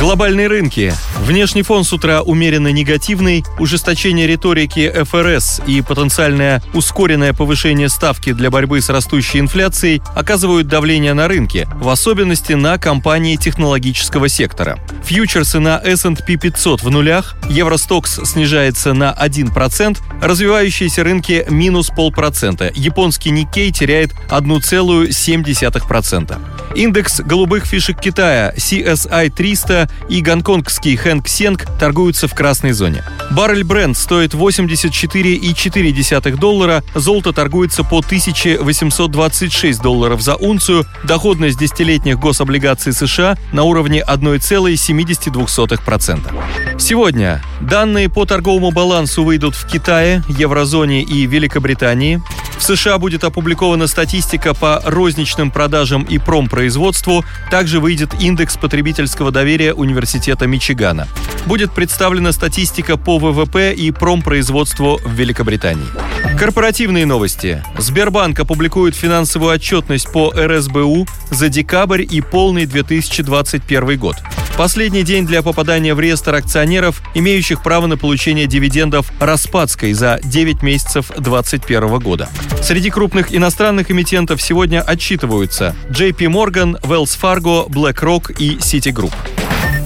Глобальные рынки. Внешний фон с утра умеренно негативный, ужесточение риторики ФРС и потенциальное ускоренное повышение ставки для борьбы с растущей инфляцией оказывают давление на рынки, в особенности на компании технологического сектора. Фьючерсы на S&P 500 в нулях, Евростокс снижается на 1%, развивающиеся рынки минус полпроцента, японский Никей теряет 1,7%. Индекс голубых фишек Китая CSI 300 и гонконгский Хэнк Сенг торгуются в красной зоне. Баррель бренд стоит 84,4 доллара, золото торгуется по 1826 долларов за унцию, доходность десятилетних гособлигаций США на уровне 1,72%. Сегодня данные по торговому балансу выйдут в Китае, Еврозоне и Великобритании. В США будет опубликована статистика по розничным продажам и промпроизводству. Также выйдет индекс потребительского доверия Университета Мичигана. Будет представлена статистика по ВВП и промпроизводству в Великобритании. Корпоративные новости. Сбербанк опубликует финансовую отчетность по РСБУ за декабрь и полный 2021 год. Последний день для попадания в реестр акционеров, имеющих право на получение дивидендов Распадской за 9 месяцев 2021 года. Среди крупных иностранных эмитентов сегодня отчитываются JP Morgan, Wells Fargo, BlackRock и Citigroup.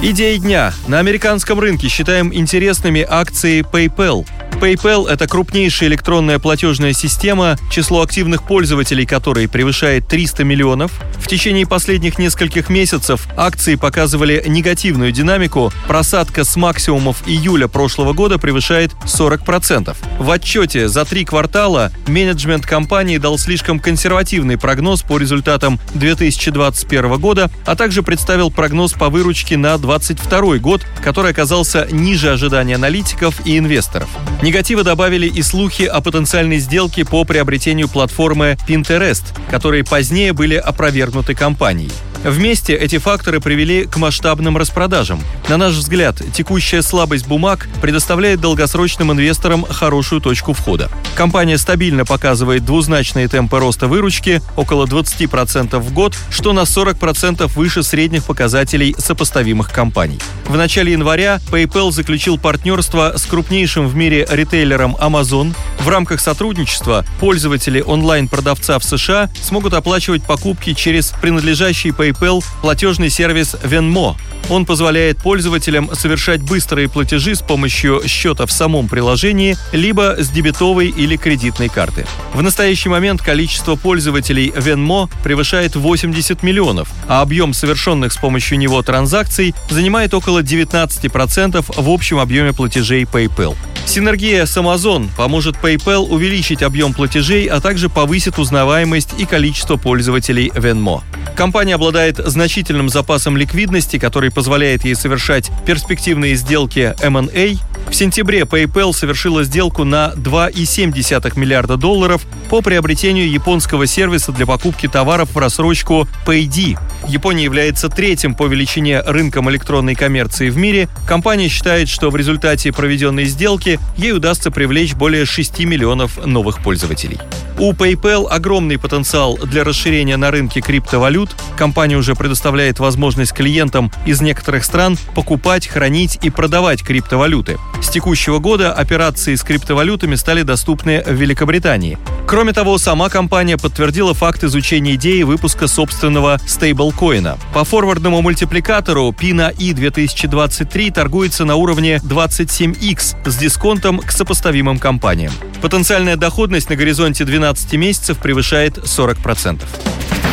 Идеи дня. На американском рынке считаем интересными акции PayPal. PayPal — это крупнейшая электронная платежная система, число активных пользователей которой превышает 300 миллионов. В течение последних нескольких месяцев акции показывали негативную динамику. Просадка с максимумов июля прошлого года превышает 40%. В отчете за три квартала менеджмент компании дал слишком консервативный прогноз по результатам 2021 года, а также представил прогноз по выручке на 2022 год, который оказался ниже ожиданий аналитиков и инвесторов. Негатива добавили и слухи о потенциальной сделке по приобретению платформы Pinterest, которые позднее были опровергнуты компанией. Вместе эти факторы привели к масштабным распродажам. На наш взгляд, текущая слабость бумаг предоставляет долгосрочным инвесторам хорошую точку входа. Компания стабильно показывает двузначные темпы роста выручки около 20% в год, что на 40% выше средних показателей сопоставимых компаний. В начале января PayPal заключил партнерство с крупнейшим в мире ритейлером Amazon. В рамках сотрудничества пользователи онлайн-продавца в США смогут оплачивать покупки через принадлежащий PayPal платежный сервис Venmo. Он позволяет пользователям совершать быстрые платежи с помощью счета в самом приложении, либо с дебетовой или кредитной карты. В настоящий момент количество пользователей Venmo превышает 80 миллионов, а объем совершенных с помощью него транзакций занимает около 19% в общем объеме платежей PayPal. Синергия с Amazon поможет PayPal увеличить объем платежей, а также повысит узнаваемость и количество пользователей Venmo. Компания обладает значительным запасом ликвидности, который позволяет ей совершать перспективные сделки M&A. В сентябре PayPal совершила сделку на 2,7 миллиарда долларов по приобретению японского сервиса для покупки товаров в рассрочку Paydi. Япония является третьим по величине рынком электронной коммерции в мире. Компания считает, что в результате проведенной сделки ей удастся привлечь более 6 миллионов новых пользователей. У PayPal огромный потенциал для расширения на рынке криптовалют. Компания уже предоставляет возможность клиентам из некоторых стран покупать, хранить и продавать криптовалюты. С текущего года операции с криптовалютами стали доступны в Великобритании. Кроме того, сама компания подтвердила факт изучения идеи выпуска собственного стейблкоина. По форвардному мультипликатору PINA i 2023 торгуется на уровне 27x с дисконтом к сопоставимым компаниям. Потенциальная доходность на горизонте 12 месяцев превышает 40%.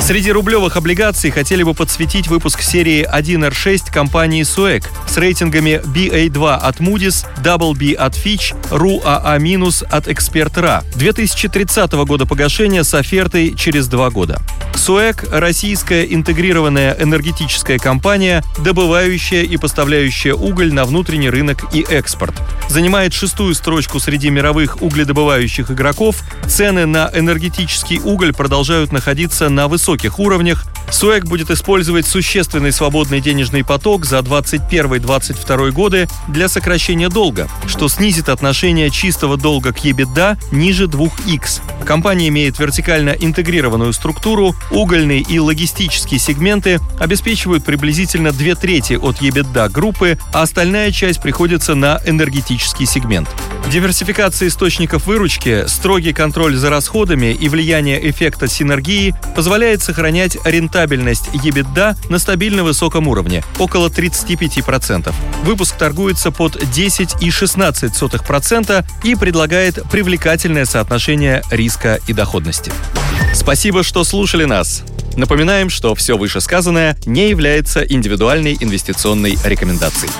Среди рублевых облигаций хотели бы подсветить выпуск серии 1R6 компании SUEC с рейтингами BA2 от Moody's, WB от Fitch, RUAA- от ExpertRA. 2030 года погашения с офертой через два года. СУЭК – российская интегрированная энергетическая компания, добывающая и поставляющая уголь на внутренний рынок и экспорт. Занимает шестую строчку среди мировых угледобывающих игроков. Цены на энергетический уголь продолжают находиться на высоких уровнях. СУЭК будет использовать существенный свободный денежный поток за 2021-2022 годы для сокращения долга, что снизит отношение чистого долга к EBITDA ниже 2х. Компания имеет вертикально интегрированную структуру, угольный и логистические сегменты обеспечивают приблизительно две трети от EBITDA группы, а остальная часть приходится на энергетический сегмент. Диверсификация источников выручки, строгий контроль за расходами и влияние эффекта синергии позволяет сохранять рентабельность EBITDA на стабильно высоком уровне – около 35%. Выпуск торгуется под 10,16% и предлагает привлекательное соотношение риска и доходности. Спасибо, что слушали нас. Напоминаем, что все вышесказанное не является индивидуальной инвестиционной рекомендацией.